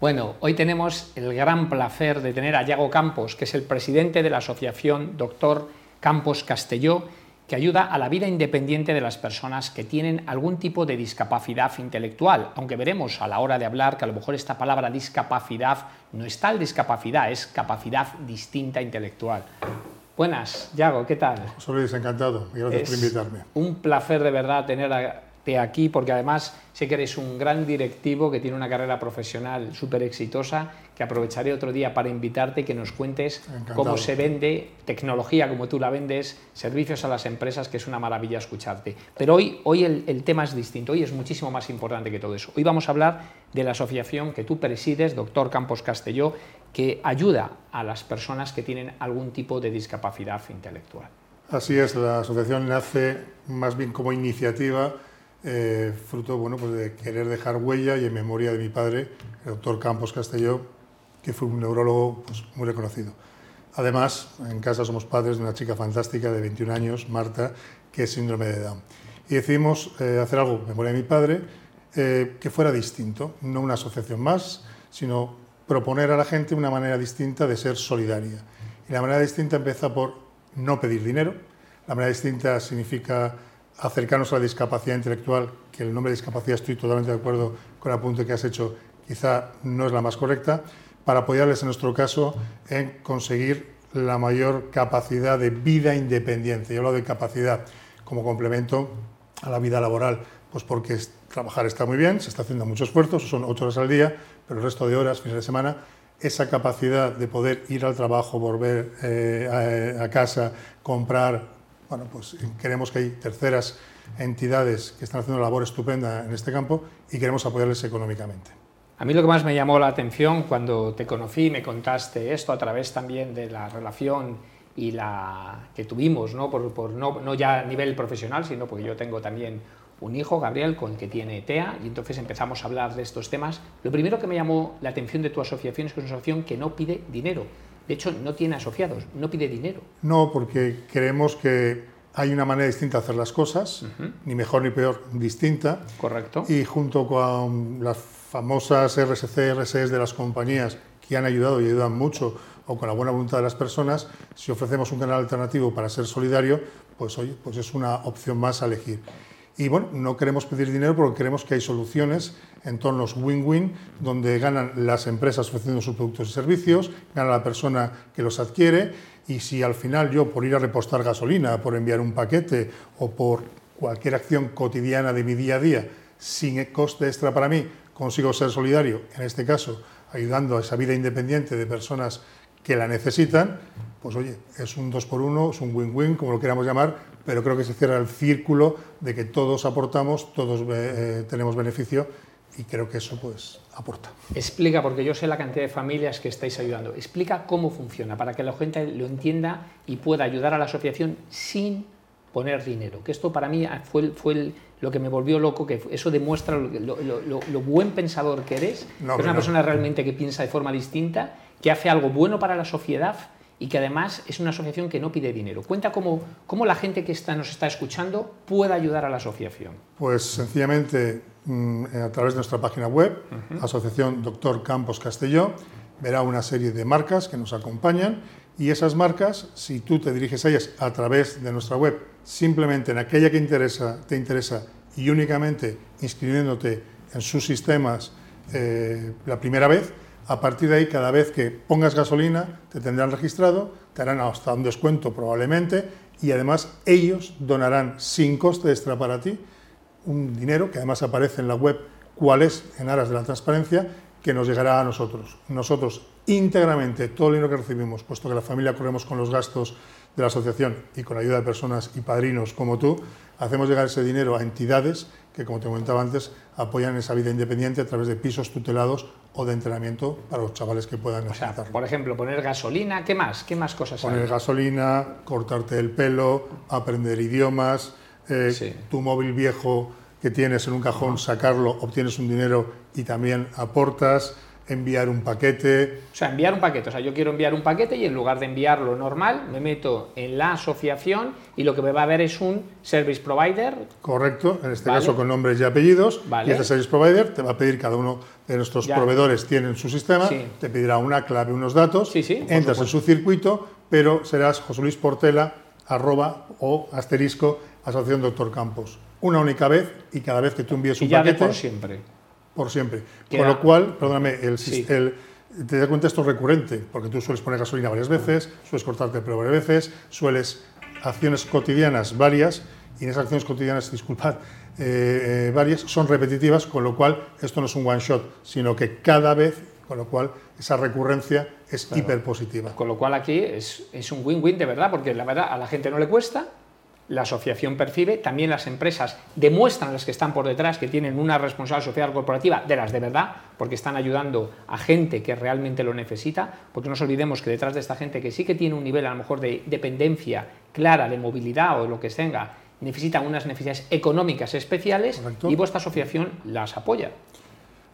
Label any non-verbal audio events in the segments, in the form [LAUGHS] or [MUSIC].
Bueno, hoy tenemos el gran placer de tener a Yago Campos, que es el presidente de la asociación Doctor Campos Castelló, que ayuda a la vida independiente de las personas que tienen algún tipo de discapacidad intelectual, aunque veremos a la hora de hablar que a lo mejor esta palabra discapacidad no es tal discapacidad, es capacidad distinta intelectual. Buenas, Yago, ¿qué tal? Soy encantado, gracias por invitarme. Un placer de verdad tener a aquí, porque además sé que eres un gran directivo que tiene una carrera profesional súper exitosa, que aprovecharé otro día para invitarte que nos cuentes cómo se vende tecnología, como tú la vendes, servicios a las empresas, que es una maravilla escucharte. Pero hoy, hoy el, el tema es distinto, hoy es muchísimo más importante que todo eso. Hoy vamos a hablar de la asociación que tú presides, doctor Campos Castelló, que ayuda a las personas que tienen algún tipo de discapacidad intelectual. Así es, la asociación nace más bien como iniciativa eh, fruto bueno, pues de querer dejar huella y en memoria de mi padre, el doctor Campos Castelló, que fue un neurólogo pues, muy reconocido. Además, en casa somos padres de una chica fantástica de 21 años, Marta, que es síndrome de Down. Y decidimos eh, hacer algo en memoria de mi padre eh, que fuera distinto, no una asociación más, sino proponer a la gente una manera distinta de ser solidaria. Y la manera distinta empieza por no pedir dinero, la manera distinta significa acercarnos a la discapacidad intelectual, que el nombre de discapacidad estoy totalmente de acuerdo con el apunte que has hecho, quizá no es la más correcta, para apoyarles en nuestro caso en conseguir la mayor capacidad de vida independiente. Yo hablo de capacidad como complemento a la vida laboral, pues porque trabajar está muy bien, se está haciendo mucho esfuerzo, son ocho horas al día, pero el resto de horas, fines de semana, esa capacidad de poder ir al trabajo, volver eh, a, a casa, comprar, bueno, pues queremos que hay terceras entidades que están haciendo una labor estupenda en este campo y queremos apoyarles económicamente. A mí lo que más me llamó la atención cuando te conocí, me contaste esto a través también de la relación y la que tuvimos, ¿no? Por, no, no, ya a nivel profesional, sino porque yo tengo también un hijo, Gabriel, con el que tiene TEA, y entonces empezamos a hablar de estos temas. Lo primero que me llamó la atención de tu asociación es que es una asociación que no pide dinero. De hecho, no tiene asociados, no pide dinero. No, porque creemos que hay una manera distinta de hacer las cosas, ni mejor ni peor, distinta. Correcto. Y junto con las famosas RSC, RSS de las compañías que han ayudado y ayudan mucho, o con la buena voluntad de las personas, si ofrecemos un canal alternativo para ser solidario, pues oye, pues es una opción más a elegir. Y bueno, no queremos pedir dinero porque creemos que hay soluciones, entornos win-win, donde ganan las empresas ofreciendo sus productos y servicios, gana la persona que los adquiere, y si al final yo, por ir a repostar gasolina, por enviar un paquete o por cualquier acción cotidiana de mi día a día, sin coste extra para mí, consigo ser solidario, en este caso, ayudando a esa vida independiente de personas que la necesitan, pues oye, es un dos por uno, es un win-win, como lo queramos llamar, pero creo que se cierra el círculo de que todos aportamos, todos eh, tenemos beneficio y creo que eso pues aporta. Explica, porque yo sé la cantidad de familias que estáis ayudando, explica cómo funciona para que la gente lo entienda y pueda ayudar a la asociación sin poner dinero, que esto para mí fue, fue lo que me volvió loco, que eso demuestra lo, buen pensador que eres, que es una persona realmente que piensa de forma distinta, que hace algo bueno para la sociedad y que además es una asociación que no pide dinero. Cuenta cómo, cómo la gente que está, nos está escuchando puede ayudar a la asociación. Pues sencillamente mm, a través de nuestra página web, Asociación Doctor Campos Castelló, verá una serie de marcas que nos acompañan y esas marcas, si tú te diriges a ellas a través de nuestra web, simplemente en aquella que interesa, te interesa y únicamente inscribiéndote en sus sistemas eh, la primera vez, a partir de ahí, cada vez que pongas gasolina, te tendrán registrado, te harán hasta un descuento probablemente y además ellos donarán sin coste extra para ti un dinero que además aparece en la web cuál es en aras de la transparencia que nos llegará a nosotros. Nosotros íntegramente todo el dinero que recibimos, puesto que la familia corremos con los gastos de la asociación y con la ayuda de personas y padrinos como tú, hacemos llegar ese dinero a entidades que, como te comentaba antes, apoyan esa vida independiente a través de pisos tutelados o de entrenamiento para los chavales que puedan necesitarlo. O sea, por ejemplo, poner gasolina, ¿qué más? ¿Qué más cosas Poner gasolina, cortarte el pelo, aprender idiomas, eh, tu móvil viejo que tienes en un cajón, sacarlo, obtienes un dinero y también aportas, enviar un paquete. O sea, enviar un paquete. O sea, yo quiero enviar un paquete y en lugar de enviarlo normal, me meto en la asociación y lo que me va a ver es un service provider. Correcto, en este caso con nombres y apellidos. Y este service provider te va a pedir cada uno de nuestros proveedores tienen su sistema, te pedirá una clave, unos datos, entras en su circuito, pero serás José Luis Portela, arroba o asterisco, asociación Doctor Campos. Una única vez y cada vez que tú envíes un y ya paquete. por siempre por siempre. Con lo cual, perdóname, el, te das cuenta esto es recurrente, porque tú sueles poner gasolina varias veces, sueles cortarte el pelo varias veces, sueles acciones cotidianas varias, y en esas acciones cotidianas, disculpad, eh, eh, varias, son repetitivas, con lo cual esto no es un one shot, sino que cada vez, con lo cual esa recurrencia es hiper positiva. Con lo cual aquí es, es un win-win de verdad, porque la verdad a la gente no le cuesta, la asociación percibe, también las empresas demuestran las que están por detrás que tienen una responsabilidad social corporativa de las de verdad, porque están ayudando a gente que realmente lo necesita, porque no nos olvidemos que detrás de esta gente que sí que tiene un nivel a lo mejor de dependencia clara, de movilidad o lo que tenga, necesita unas necesidades económicas especiales y vuestra asociación las apoya.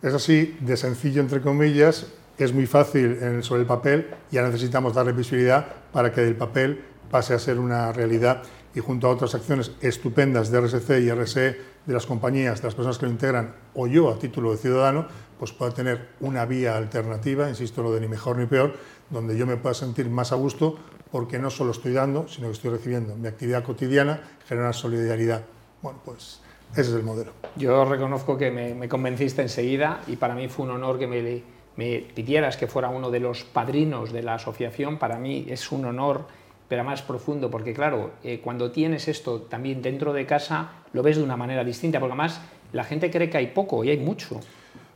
Es así, de sencillo entre comillas, es muy fácil sobre el papel, ya necesitamos darle visibilidad para que el papel pase a ser una realidad y junto a otras acciones estupendas de RSC y RSE de las compañías, de las personas que lo integran, o yo a título de ciudadano, pues pueda tener una vía alternativa, insisto, lo de ni mejor ni peor, donde yo me pueda sentir más a gusto porque no solo estoy dando, sino que estoy recibiendo. Mi actividad cotidiana genera solidaridad. Bueno, pues ese es el modelo. Yo reconozco que me, convenciste enseguida y para mí fue un honor que me, me pidieras que fuera uno de los padrinos de la asociación. Para mí es un honor pero más profundo, porque claro, eh, cuando tienes esto también dentro de casa, lo ves de una manera distinta, porque además la gente cree que hay poco y hay mucho.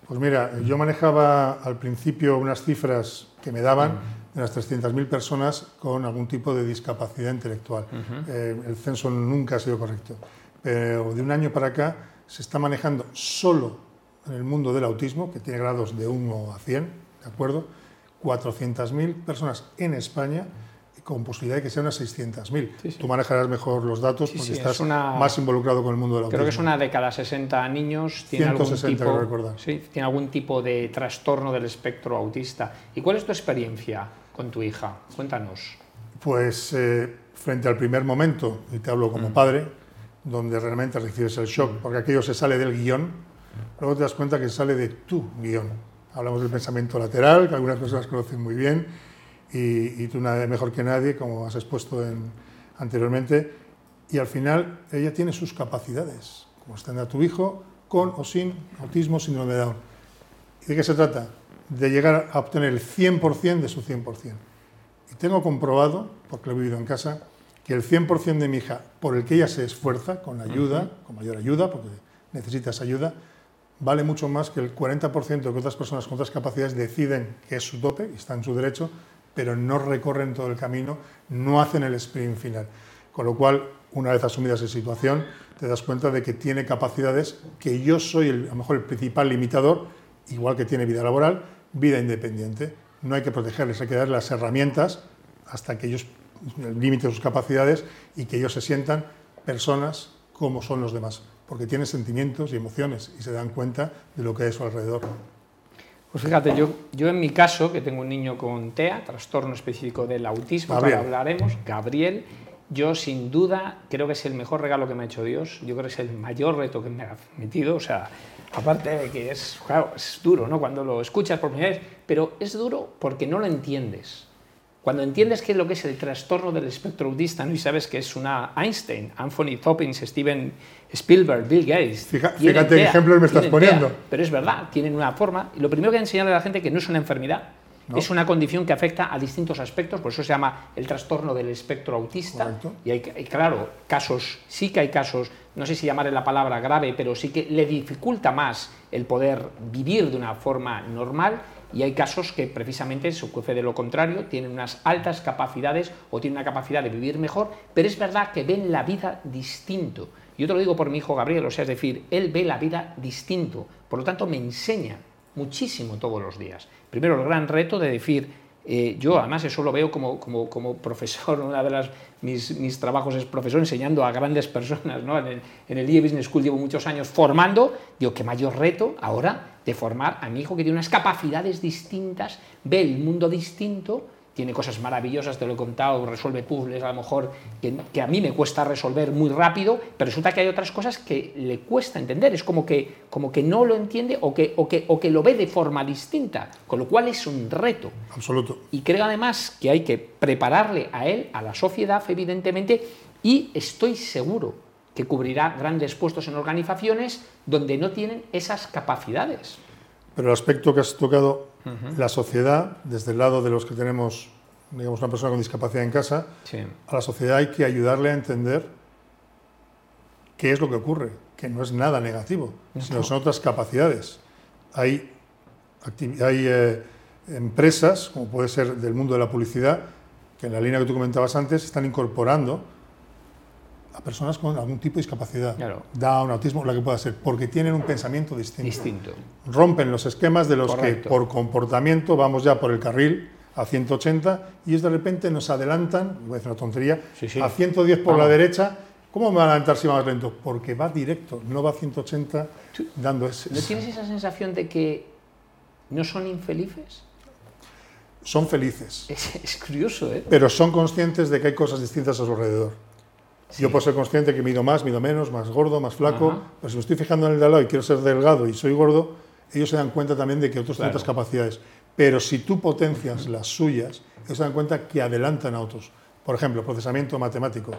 Pues mira, yo manejaba al principio unas cifras que me daban de unas 300.000 personas con algún tipo de discapacidad intelectual. Eh, el censo nunca ha sido correcto, pero de un año para acá se está manejando solo en el mundo del autismo, que tiene grados de 1 a 100, ¿de acuerdo? 400.000 personas en España con posibilidad de que sean unas 600.000. Tú manejarás mejor los datos porque estás más involucrado con el mundo del autismo. Creo que es una de cada 60 niños tiene, algún tipo, tiene algún tipo de trastorno del espectro autista. ¿Y cuál es tu experiencia con tu hija? Cuéntanos. Pues eh, frente al primer momento, y te hablo como mm. padre, donde realmente recibes el shock, porque aquello se sale del guion, luego te das cuenta que sale de tu guion. Hablamos del pensamiento lateral, que algunas personas conocen muy bien, y, tú nada mejor que nadie, como has expuesto anteriormente, y al final ella tiene sus capacidades, como está a tu hijo, con o sin autismo, síndrome de Down. ¿Y de qué se trata? De llegar a obtener el 100% de su 100%. Y tengo comprobado, porque lo he vivido en casa, que el 100% de mi hija, por el que ella se esfuerza, con ayuda, con mayor ayuda, porque necesitas ayuda, vale mucho más que el 40% que otras personas con otras capacidades deciden que es su tope y está en su derecho pero no recorren todo el camino, no hacen el sprint final. Con lo cual, una vez asumida esa situación, te das cuenta de que tiene capacidades que yo soy el, a lo mejor el principal limitador, igual que tiene vida laboral, vida independiente. No hay que protegerles, hay que darles las herramientas hasta que ellos limiten sus capacidades y que ellos se sientan personas como son los demás, porque tienen sentimientos y emociones y se dan cuenta de lo que hay a su alrededor. Pues fíjate, yo, yo en mi caso, que tengo un niño con TEA, trastorno específico del autismo, ahora hablaremos, Gabriel, yo sin duda creo que es el mejor regalo que me ha hecho Dios, yo creo que es el mayor reto que me ha metido, o sea, aparte de que es, claro, es duro, ¿no? Cuando lo escuchas por primera vez, pero es duro porque no lo entiendes. Cuando entiendes qué es lo que es el trastorno del espectro autista ¿no? y sabes que es una Einstein, Anthony Toppins, Steven Spielberg, Bill Gates. fíjate qué ejemplos me estás poniendo. pero es verdad, tienen una forma. Y lo primero que hay que enseñarle a la gente que no es una enfermedad, es una condición que afecta a distintos aspectos, por eso se llama el trastorno del espectro autista. Y hay, claro, casos, sí que hay casos, no sé si llamarle la palabra grave, pero sí que le dificulta más el poder vivir de una forma normal y hay casos que precisamente ocurre de lo contrario, tienen unas altas capacidades o tienen una capacidad de vivir mejor, pero es verdad que ven la vida distinto. Yo te lo digo por mi hijo Gabriel, o sea, es decir, él ve la vida distinto, por lo tanto me enseña muchísimo todos los días. Primero el gran reto de decir, eh, yo además eso lo veo como, como, como profesor, [LAUGHS] una de las, mis, mis, trabajos es profesor enseñando a grandes personas, ¿no? en, el, en IE Business School llevo muchos años formando, digo, qué mayor reto ahora de formar a mi hijo que tiene unas capacidades distintas, ve el mundo distinto tiene cosas maravillosas, te lo he contado, resuelve puzzles a lo mejor que, a mí me cuesta resolver muy rápido, pero resulta que hay otras cosas que le cuesta entender, es como que, como que no lo entiende o que, o, que, o que lo ve de forma distinta, con lo cual es un reto. Absoluto. Y creo además que hay que prepararle a él, a la sociedad, evidentemente, y estoy seguro que cubrirá grandes puestos en organizaciones donde no tienen esas capacidades. Pero el aspecto que has tocado, la sociedad, desde el lado de los que tenemos, digamos, una persona con discapacidad en casa, a la sociedad hay que ayudarle a entender qué es lo que ocurre, que no es nada negativo, sino son otras capacidades. Hay, hay eh, empresas, como puede ser del mundo de la publicidad, que en la línea que tú comentabas antes están incorporando a personas con algún tipo de discapacidad, da un autismo, la que pueda ser, porque tienen un pensamiento distinto. distinto. Rompen los esquemas de los que por comportamiento vamos ya por el carril a 180 y es de repente nos adelantan, voy a decir una tontería, a 110 por la derecha. ¿Cómo me van a adelantar si va más lento? Porque va directo, no va a 180 dando ese... ¿No tienes esa sensación de que no son infelices? Son felices. Es, es curioso, ¿eh? Pero son conscientes de que hay cosas distintas a su alrededor. Yo puedo ser consciente que mido más, mido menos, más gordo, más flaco, pero si me estoy fijando en el de al lado y quiero ser delgado y soy gordo, ellos se dan cuenta también de que otros tienen otras capacidades. Pero si tú potencias las suyas, ellos se dan cuenta que adelantan a otros. Por ejemplo, procesamiento matemático.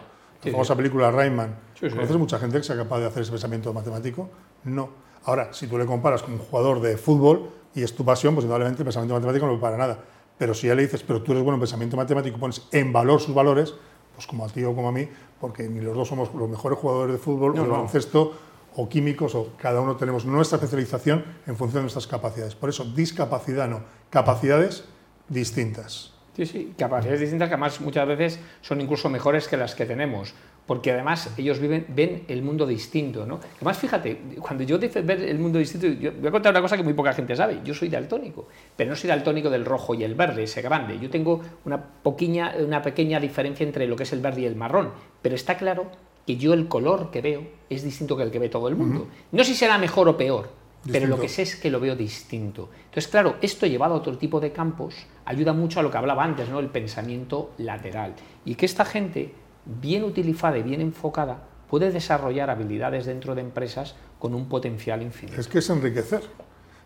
La famosa película Rayman. ¿Conoces mucha gente que sea capaz de hacer ese pensamiento matemático? No. Ahora, si tú le comparas con un jugador de fútbol y es tu pasión, pues indudablemente el pensamiento matemático no para nada. Pero si ya le dices, pero tú eres bueno en pensamiento matemático, pones en valor sus valores, pues como a ti o como a mí, porque ni los dos somos los mejores jugadores de fútbol, o de baloncesto, o químicos, o cada uno tenemos nuestra especialización en función de nuestras capacidades. Por eso, discapacidad no, capacidades distintas. Sí, sí, capacidades distintas que además muchas veces son incluso mejores que las que tenemos porque además ellos viven, ven el mundo distinto. ¿no? Además, fíjate, cuando yo digo ver el mundo distinto, yo voy a contar una cosa que muy poca gente sabe. Yo soy daltónico, pero no soy daltónico del rojo y el verde, ese grande. Yo tengo una, poquilla, una pequeña diferencia entre lo que es el verde y el marrón, pero está claro que yo el color que veo es distinto que el que ve todo el mundo. No sé si será mejor o peor, pero lo que sé es que lo veo distinto. Entonces, claro, esto llevado a otro tipo de campos ayuda mucho a lo que hablaba antes, ¿no? el pensamiento lateral. Y que esta gente bien utilizada y bien enfocada, puede desarrollar habilidades dentro de empresas con un potencial infinito. Es que es enriquecer.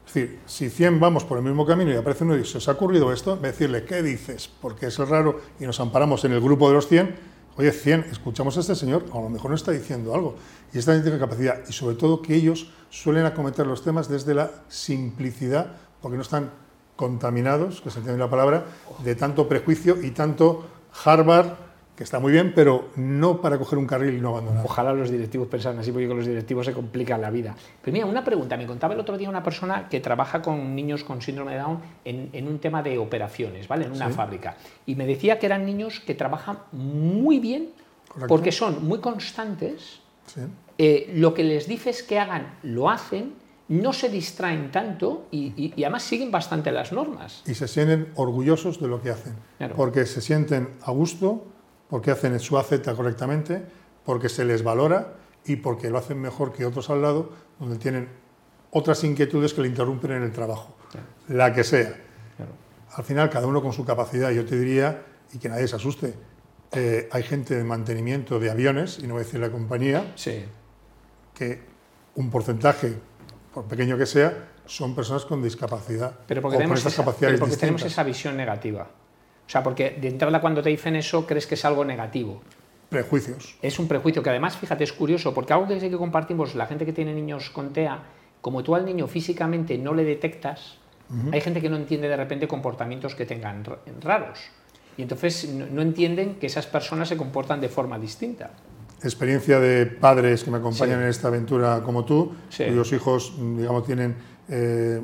Es decir, si 100 vamos por el mismo camino y aparece uno y dice, ¿os ha ocurrido esto? Decirle, ¿qué dices? Porque es raro y nos amparamos en el grupo de los 100. Oye, 100, escuchamos a este señor, a lo mejor no está diciendo algo. Y esta tiene capacidad. Y sobre todo que ellos suelen acometer los temas desde la simplicidad, porque no están contaminados, que se entiende la palabra, de tanto prejuicio y tanto Harvard que está muy bien, pero no para coger un carril y no abandonar. Ojalá los directivos pensaran así, porque con los directivos se complica la vida. Pero mira, una pregunta, me contaba el otro día una persona que trabaja con niños con síndrome de Down en, un tema de operaciones, ¿vale? En una fábrica. Y me decía que eran niños que trabajan muy bien, porque son muy constantes, eh, lo que les dices que hagan, lo hacen, no se distraen tanto y, además siguen bastante las normas. Y se sienten orgullosos de lo que hacen, porque se sienten a gusto, porque hacen su AZ correctamente, porque se les valora y porque lo hacen mejor que otros al lado, donde tienen otras inquietudes que le interrumpen en el trabajo, la que sea. Al final, cada uno con su capacidad, yo te diría, y que nadie se asuste, eh, hay gente de mantenimiento de aviones, y no voy a decir la compañía, que un porcentaje, por pequeño que sea, son personas con discapacidad. Pero porque, tenemos, pero porque tenemos esa visión negativa. O sea, porque de entrada cuando te dicen eso crees que es algo negativo. Prejuicios. Es un prejuicio que además, fíjate, es curioso, porque algo que sé que compartimos, la gente que tiene niños con TEA, como tú al niño físicamente no le detectas, hay gente que no entiende de repente comportamientos que tengan raros. Y entonces no, entienden que esas personas se comportan de forma distinta. Experiencia de padres que me acompañan en esta aventura como tú, cuyos hijos, digamos, tienen eh,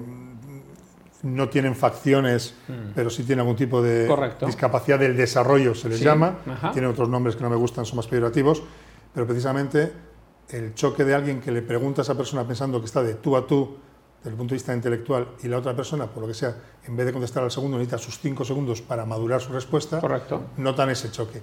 no tienen facciones, mm. pero sí tienen algún tipo de discapacidad del desarrollo, se les llama. Tienen otros nombres que no me gustan, son más peyorativos, pero precisamente el choque de alguien que le pregunta a esa persona pensando que está de tú a tú desde el punto de vista intelectual y la otra persona, por lo que sea, en vez de contestar al segundo, necesita sus cinco segundos para madurar su respuesta, Correcto. notan ese choque.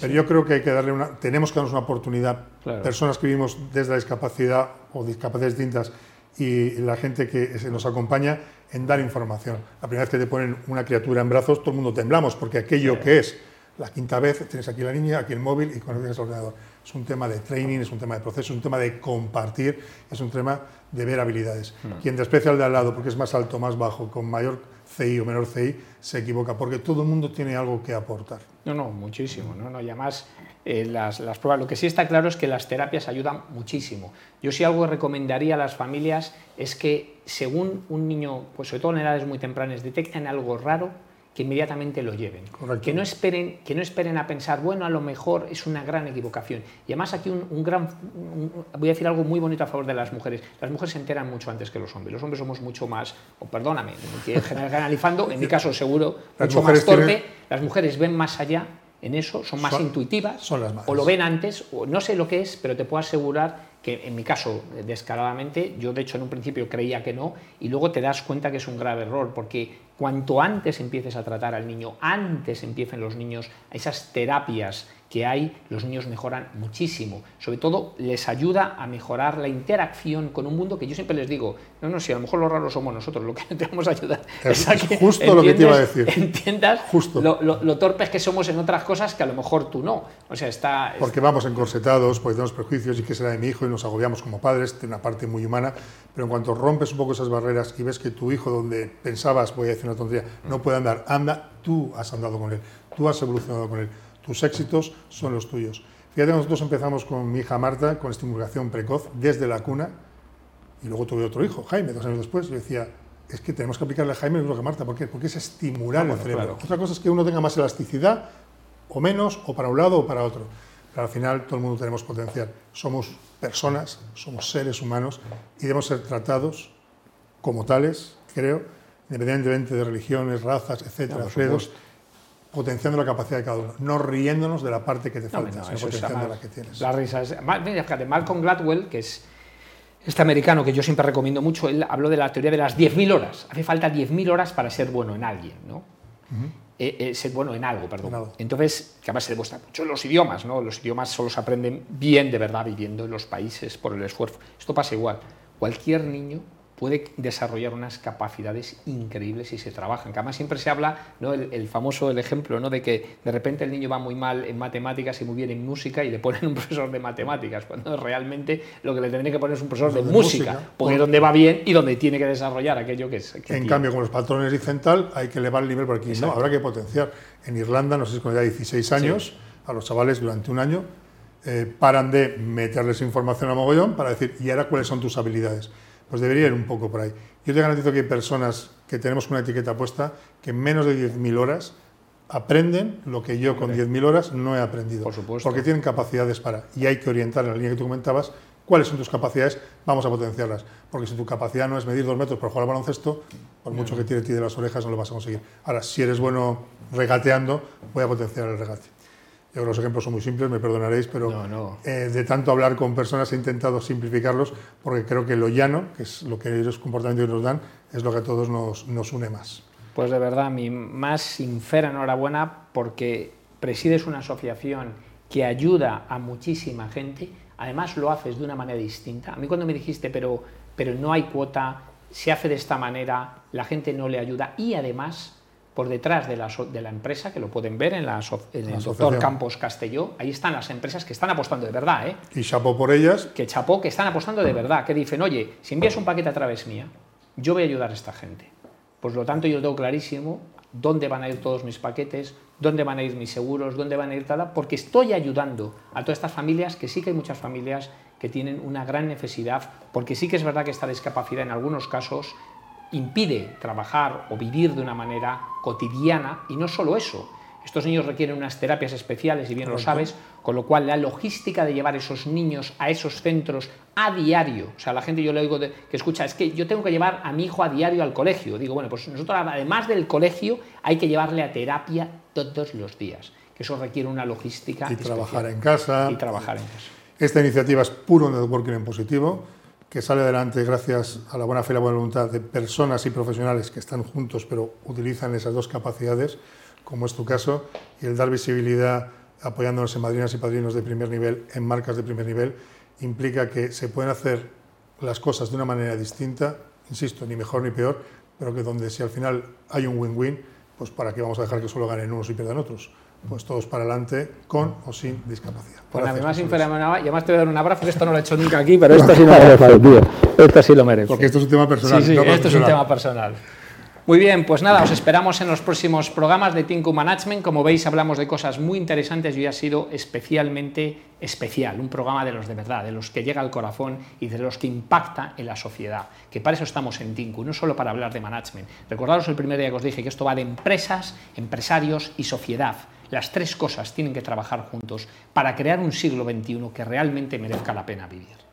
Pero yo creo que hay que darle una, tenemos que darnos una oportunidad, personas que vivimos desde la discapacidad o discapacidades distintas, y la gente que nos acompaña en dar información. La primera vez que te ponen una criatura en brazos, todo el mundo temblamos, porque aquello que es la quinta vez, tienes aquí la niña, aquí el móvil y con el ordenador. Es un tema de training, es un tema de proceso, es un tema de compartir, es un tema de ver habilidades. Hmm. Quien desprecia al de al lado porque es más alto, más bajo, con mayor CI o menor CI, se equivoca, porque todo el mundo tiene algo que aportar. No, no, muchísimo. ¿no? No, y además, eh, las, las, pruebas, lo que sí está claro es que las terapias ayudan muchísimo. Yo sí algo recomendaría a las familias es que según un niño, pues sobre todo en edades muy tempranas, detecten algo raro, que inmediatamente lo lleven. Que no, esperen, que no esperen a pensar, bueno, a lo mejor es una gran equivocación. Y además aquí un, gran, voy a decir algo muy bonito a favor de las mujeres. Las mujeres se enteran mucho antes que los hombres. Los hombres somos mucho más, o perdóname, [LAUGHS] generalizando, en mi caso seguro, mucho más torpe. Las mujeres ven más allá en eso, son más intuitivas, son las o lo ven antes, o no sé lo que es, pero te puedo asegurar que en mi caso, descaradamente, yo de hecho en un principio creía que no, y luego te das cuenta que es un grave error, porque cuanto antes empieces a tratar al niño, antes empiecen los niños esas terapias que hay, los niños mejoran muchísimo. Sobre todo les ayuda a mejorar la interacción con un mundo que yo siempre les digo, no, no, si a lo mejor los raros somos nosotros, lo que tenemos que ayudar es, a que justo lo que te iba a decir. entiendas justo. Lo, torpes que somos en otras cosas que a lo mejor tú no. O sea, está... Porque vamos encorsetados, porque tenemos prejuicios y qué será de mi hijo y nos agobiamos como padres, tiene una parte muy humana, pero en cuanto rompes un poco esas barreras y ves que tu hijo, donde pensabas, voy a decir una tontería, no puede andar, anda, tú has andado con él, tú has evolucionado con él tus éxitos son los tuyos. Fíjate, nosotros empezamos con mi hija Marta con estimulación precoz desde la cuna y luego tuve otro hijo, Jaime, dos años después. Yo decía, es que tenemos que aplicarle a Jaime lo que a Marta. ¿Por qué? Porque es estimular ah, el cerebro. Otra cosa es que uno tenga más elasticidad o menos, o para un lado o para otro. Pero al final todo el mundo tenemos potencial. Somos personas, somos seres humanos y debemos ser tratados como tales, creo, independientemente de religiones, razas, etcétera, credos potenciando la capacidad de cada uno, no riéndonos de la parte que te falta, sino potenciando la que tienes. La risa es... Fíjate, Malcolm Gladwell, que es este americano que yo siempre recomiendo mucho, él habló de la teoría de las 10.000 horas. Hace falta 10.000 horas para ser bueno en alguien, ¿no? Eh, eh, ser bueno en algo, perdón. Entonces, que además se demuestra mucho los idiomas, ¿no? Los idiomas solo se aprenden bien de verdad viviendo en los países por el esfuerzo. Esto pasa igual. Cualquier niño puede desarrollar unas capacidades increíbles si se trabajan. Que además siempre se habla, ¿no? el, famoso el ejemplo ¿no? de que de repente el niño va muy mal en matemáticas y muy bien en música y le ponen un profesor de matemáticas, cuando realmente lo que le tendría que poner es un profesor de, música, porque es donde va bien y donde tiene que desarrollar aquello que es. en cambio, con los patrones dicen tal, hay que elevar el nivel por aquí. No, habrá que potenciar. En Irlanda, no sé si con ya 16 años, a los chavales durante un año eh, paran de meterles información a mogollón para decir, ¿y ahora cuáles son tus habilidades? Pues debería ir un poco por ahí. Yo te garantizo que hay personas que tenemos una etiqueta puesta que en menos de 10.000 horas aprenden lo que yo con 10.000 horas no he aprendido. Por supuesto. Porque tienen capacidades para. Y hay que orientar en la línea que tú comentabas cuáles son tus capacidades, vamos a potenciarlas. Porque si tu capacidad no es medir dos metros para jugar al baloncesto, por mucho que tire ti de las orejas no lo vas a conseguir. Ahora, si eres bueno regateando, voy a potenciar el regate. Yo los ejemplos son muy simples, me perdonaréis, pero eh, de tanto hablar con personas he intentado simplificarlos porque creo que lo llano, que es lo que ellos comportamientos nos dan, es lo que a todos nos, nos une más. Pues de verdad, mi más sincera enhorabuena porque presides una asociación que ayuda a muchísima gente, además lo haces de una manera distinta. A mí cuando me dijiste, pero, pero no hay cuota, se hace de esta manera, la gente no le ayuda y además por detrás de la, de la, empresa, que lo pueden ver en, la, en el doctor Campos Castelló, ahí están las empresas que están apostando de verdad. ¿eh? Y chapó por ellas. Que chapó, que están apostando de verdad, que dicen, oye, si envías un paquete a través mía, yo voy a ayudar a esta gente. Por lo tanto, yo tengo clarísimo dónde van a ir todos mis paquetes, dónde van a ir mis seguros, dónde van a ir tal, porque estoy ayudando a todas estas familias, que sí que hay muchas familias que tienen una gran necesidad, porque sí que es verdad que esta discapacidad en algunos casos impide trabajar o vivir de una manera cotidiana y no solo eso. Estos niños requieren unas terapias especiales, y bien lo sabes, con lo cual la logística de llevar esos niños a esos centros a diario, o sea, la gente yo le digo que escucha, es que yo tengo que llevar a mi hijo a diario al colegio. Digo, bueno, pues nosotros además del colegio hay que llevarle a terapia todos los días, que eso requiere una logística. Y trabajar en casa. Y trabajar en casa. Esta iniciativa es puro networking en positivo que sale adelante gracias a la buena fe y la buena voluntad de personas y profesionales que están juntos pero utilizan esas dos capacidades, como es tu caso, y el dar visibilidad apoyándonos en madrinas y padrinos de primer nivel, en marcas de primer nivel, implica que se pueden hacer las cosas de una manera distinta, insisto, ni mejor ni peor, pero que donde si al final hay un win-win, pues para qué vamos a dejar que solo ganen unos y pierdan otros. Pues todos para adelante, con o sin discapacidad. Pues además, y además te voy a dar un abrazo, que esto no lo he hecho nunca aquí, pero esto sí lo [LAUGHS] merece, tío. Esto sí lo merece. Porque esto es un tema personal. Sí, sí, esto es un tema personal. Muy bien, pues nada, os esperamos en los próximos programas de Tinku Management. Como veis, hablamos de cosas muy interesantes y hoy ha sido especialmente especial, un programa de los de verdad, de los que llega al corazón y de los que impacta en la sociedad. Que para eso estamos en Tinku, no solo para hablar de management. Recordaros el primer día que os dije que esto va de empresas, empresarios y sociedad. Las tres cosas tienen que trabajar juntos para crear un siglo XXI que realmente merezca la pena vivir.